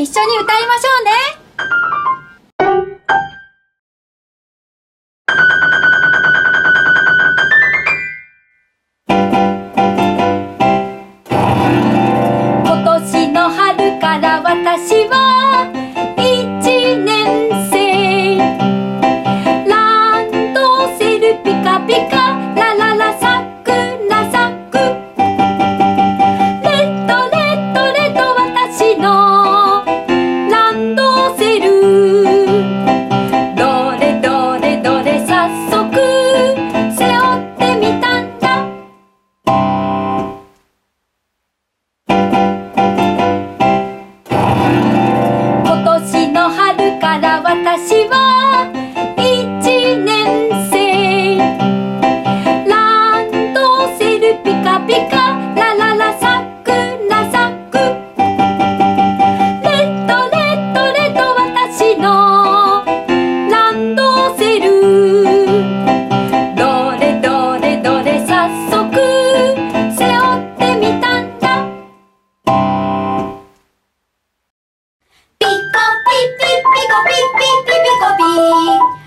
一緒に歌いましょうね。今年の春から私は pico, pi, pi, pico, pi, pi, pi, pico, pi.